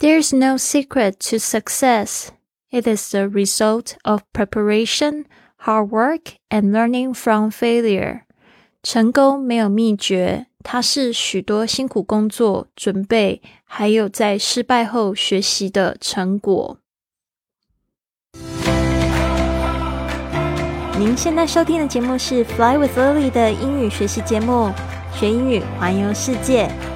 There's no secret to success. It is the result of preparation, hard work, and learning from failure. 成功没有秘诀，它是许多辛苦工作、准备，还有在失败后学习的成果。您现在收听的节目是《Fly with Lily》的英语学习节目，学英语环游世界。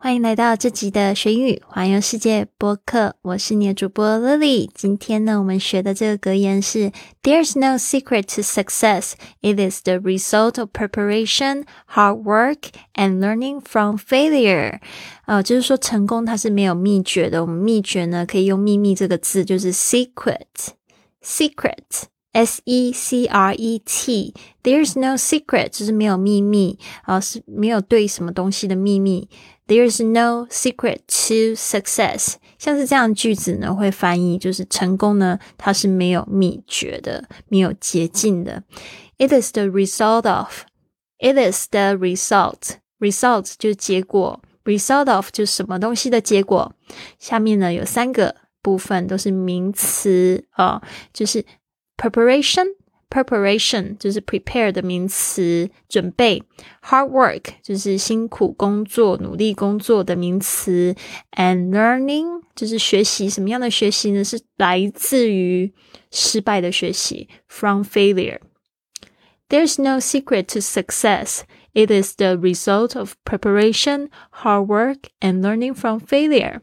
欢迎来到这集的学英语环游世界播客，我是你的主播 Lily。今天呢，我们学的这个格言是：There's no secret to success. It is the result of preparation, hard work, and learning from failure. 呃，就是说成功它是没有秘诀的。我们秘诀呢，可以用秘密这个字，就是 secret，secret。S E C R E T. There's no secret，就是没有秘密啊，是没有对什么东西的秘密。There's no secret to success。像是这样句子呢，会翻译就是成功呢，它是没有秘诀的，没有捷径的。It is the result of. It is the result. Result 就是结果，result of 就是什么东西的结果。下面呢有三个部分都是名词啊，就是。preparation preparation 就是 prepare 的名词，准备。hard work 就是辛苦工作、努力工作的名词。and learning 就是学习，什么样的学习呢？是来自于失败的学习，from failure。There's no secret to success. It is the result of preparation, hard work, and learning from failure.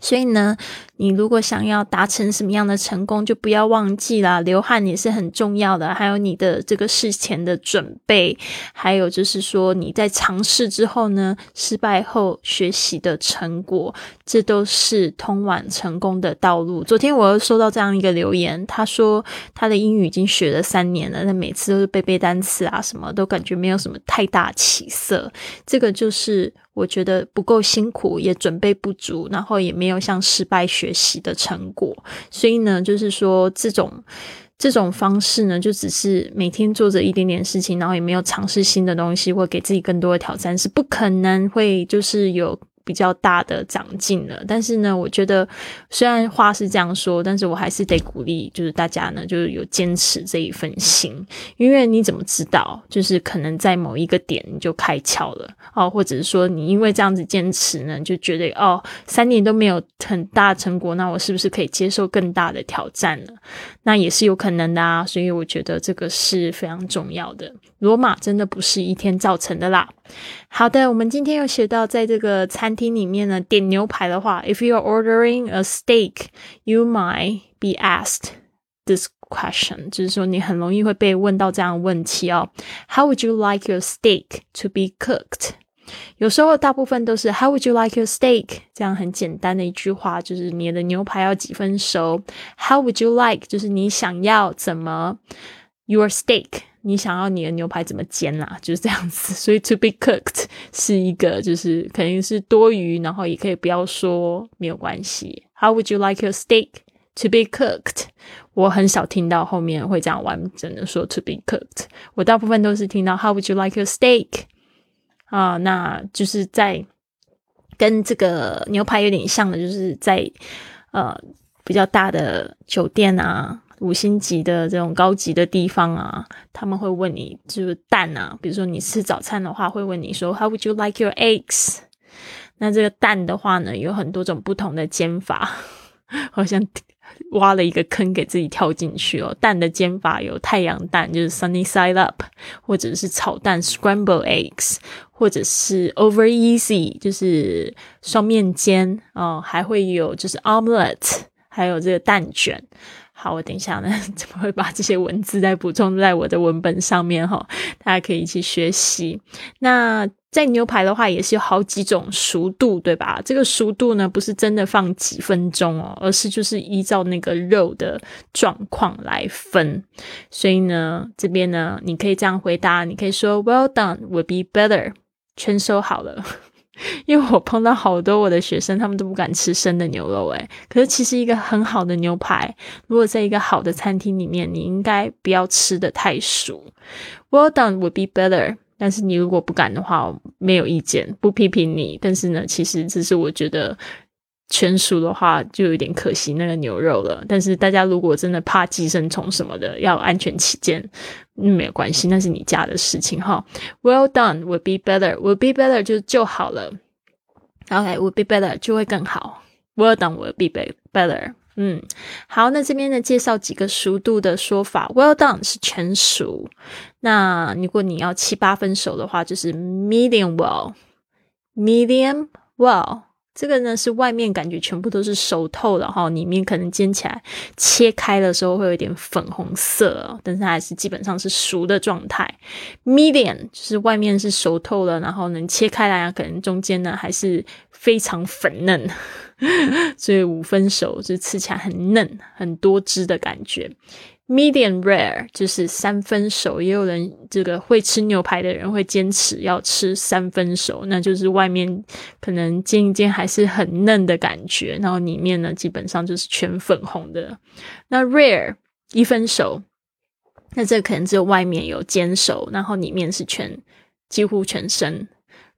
所以呢，你如果想要达成什么样的成功，就不要忘记啦，流汗也是很重要的。还有你的这个事前的准备，还有就是说你在尝试之后呢，失败后学习的成果，这都是通往成功的道路。昨天我又收到这样一个留言，他说他的英语已经学了三年了，但每次都是背背单词啊，什么都感觉没有什么太大起色。这个就是。我觉得不够辛苦，也准备不足，然后也没有向失败学习的成果，所以呢，就是说这种这种方式呢，就只是每天做着一点点事情，然后也没有尝试新的东西，或给自己更多的挑战，是不可能会就是有。比较大的长进了，但是呢，我觉得虽然话是这样说，但是我还是得鼓励，就是大家呢，就是有坚持这一份心，因为你怎么知道，就是可能在某一个点你就开窍了哦，或者是说你因为这样子坚持呢，就觉得哦，三年都没有很大成果，那我是不是可以接受更大的挑战呢？那也是有可能的啊，所以我觉得这个是非常重要的。罗马真的不是一天造成的啦。好的，我们今天又学到，在这个餐厅里面呢，点牛排的话，if you are ordering a steak, you might be asked this question，就是说你很容易会被问到这样的问题哦。How would you like your steak to be cooked？有时候大部分都是 How would you like your steak？这样很简单的一句话，就是你的牛排要几分熟。How would you like？就是你想要怎么 your steak？ 你想要你的牛排怎么煎啦？就是这样子，所以 to be cooked 是一个，就是肯定是多余，然后也可以不要说没有关系。How would you like your steak to be cooked？我很少听到后面会这样完整的说 to be cooked，我大部分都是听到 How would you like your steak？啊，那就是在跟这个牛排有点像的，就是在呃比较大的酒店啊。五星级的这种高级的地方啊，他们会问你就是蛋啊，比如说你吃早餐的话，会问你说 How would you like your eggs？那这个蛋的话呢，有很多种不同的煎法，好像挖了一个坑给自己跳进去哦。蛋的煎法有太阳蛋，就是 sunny side up，或者是炒蛋 scramble eggs，或者是 over easy，就是双面煎哦，还会有就是 omelette，还有这个蛋卷。好，我等一下呢，怎么会把这些文字再补充在我的文本上面哈？大家可以一起学习。那在牛排的话，也是有好几种熟度，对吧？这个熟度呢，不是真的放几分钟哦，而是就是依照那个肉的状况来分。所以呢，这边呢，你可以这样回答，你可以说 “Well done would be better”，全收好了。因为我碰到好多我的学生，他们都不敢吃生的牛肉，诶可是其实一个很好的牛排，如果在一个好的餐厅里面，你应该不要吃的太熟。Well done would be better。但是你如果不敢的话，没有意见，不批评你。但是呢，其实只是我觉得全熟的话就有点可惜那个牛肉了。但是大家如果真的怕寄生虫什么的，要安全起见，没有关系，那是你家的事情哈。Well done would be better, would be better 就就好了。OK, would be better 就会更好。Well done would be better. 嗯，好，那这边呢介绍几个熟度的说法。Well done 是全熟，那如果你要七八分熟的话，就是 medium well，medium well。这个呢是外面感觉全部都是熟透的哈，里面可能煎起来切开的时候会有点粉红色，但是还是基本上是熟的状态。Medium 就是外面是熟透了，然后能切开来，可能中间呢还是非常粉嫩，所以五分熟就吃起来很嫩，很多汁的感觉。Medium rare 就是三分熟，也有人这个会吃牛排的人会坚持要吃三分熟，那就是外面可能煎一煎还是很嫩的感觉，然后里面呢基本上就是全粉红的。那 rare 一分熟，那这可能只有外面有煎熟，然后里面是全几乎全生。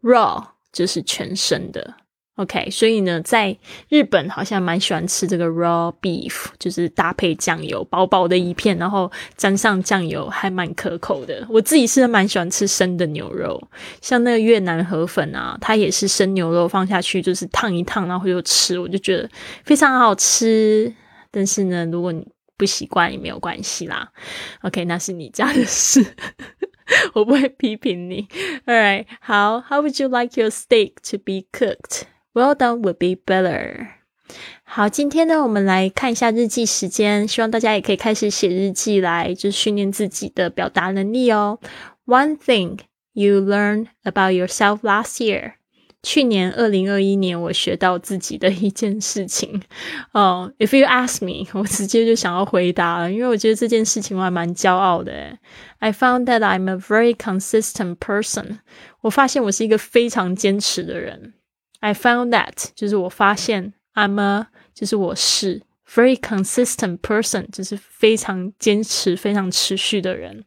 raw 就是全生的。OK，所以呢，在日本好像蛮喜欢吃这个 raw beef，就是搭配酱油，薄薄的一片，然后沾上酱油，还蛮可口的。我自己是蛮喜欢吃生的牛肉，像那个越南河粉啊，它也是生牛肉放下去，就是烫一烫，然后就吃，我就觉得非常好吃。但是呢，如果你不习惯也没有关系啦。OK，那是你家的事，我不会批评你。All right，好，How would you like your steak to be cooked？Well done would be better。好，今天呢，我们来看一下日记时间，希望大家也可以开始写日记来，就是训练自己的表达能力哦。One thing you learned about yourself last year。去年二零二一年，我学到自己的一件事情。哦，If you ask me，我直接就想要回答了，因为我觉得这件事情我还蛮骄傲的。I found that I'm a very consistent person。我发现我是一个非常坚持的人。I found that 就是我发现 I'm a 就是我是 very consistent person，就是非常坚持、非常持续的人。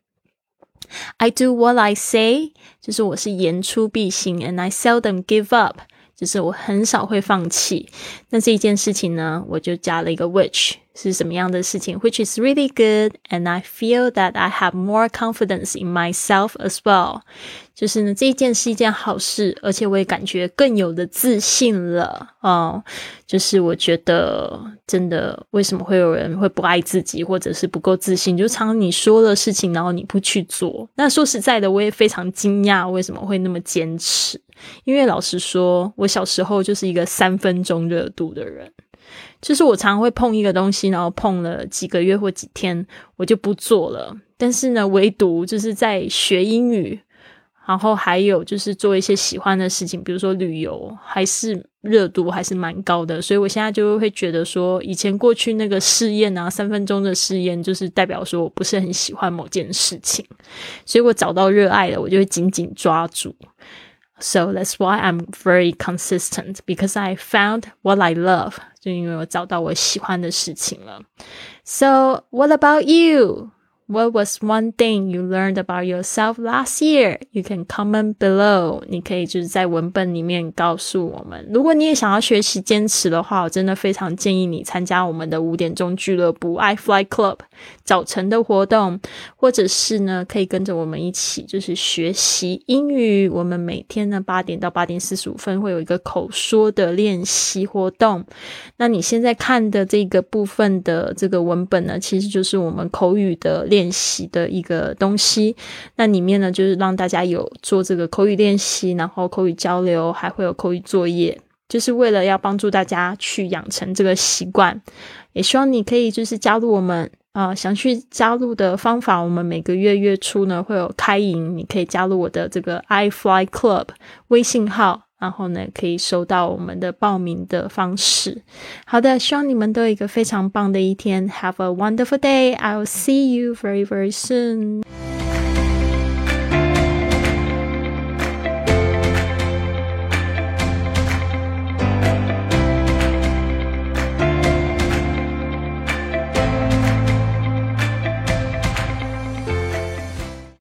I do what I say，就是我是言出必行，and I seldom give up， 就是我很少会放弃。那这一件事情呢，我就加了一个 which。是什么样的事情，which is really good, and I feel that I have more confidence in myself as well。就是呢，这一件是一件好事，而且我也感觉更有的自信了哦。就是我觉得真的，为什么会有人会不爱自己，或者是不够自信？就常你说的事情，然后你不去做。那说实在的，我也非常惊讶，为什么会那么坚持？因为老实说，我小时候就是一个三分钟热度的人。就是我常常会碰一个东西，然后碰了几个月或几天，我就不做了。但是呢，唯独就是在学英语，然后还有就是做一些喜欢的事情，比如说旅游，还是热度还是蛮高的。所以我现在就会觉得说，以前过去那个试验啊，三分钟的试验，就是代表说我不是很喜欢某件事情，所以我找到热爱了，我就会紧紧抓住。So that's why I'm very consistent because I found what I love，就因为我找到我喜欢的事情了。So what about you? What was one thing you learned about yourself last year? You can comment below. 你可以就是在文本里面告诉我们。如果你也想要学习坚持的话，我真的非常建议你参加我们的五点钟俱乐部 i Fly Club 早晨的活动，或者是呢可以跟着我们一起就是学习英语。我们每天呢八点到八点四十五分会有一个口说的练习活动。那你现在看的这个部分的这个文本呢，其实就是我们口语的练。练习的一个东西，那里面呢，就是让大家有做这个口语练习，然后口语交流，还会有口语作业，就是为了要帮助大家去养成这个习惯。也希望你可以就是加入我们呃，想去加入的方法，我们每个月月初呢会有开营，你可以加入我的这个 iFly Club 微信号，然后呢可以收到我们的报名的方式。好的，希望你们都有一个非常棒的一天，Have a wonderful day. I'll see you very very soon.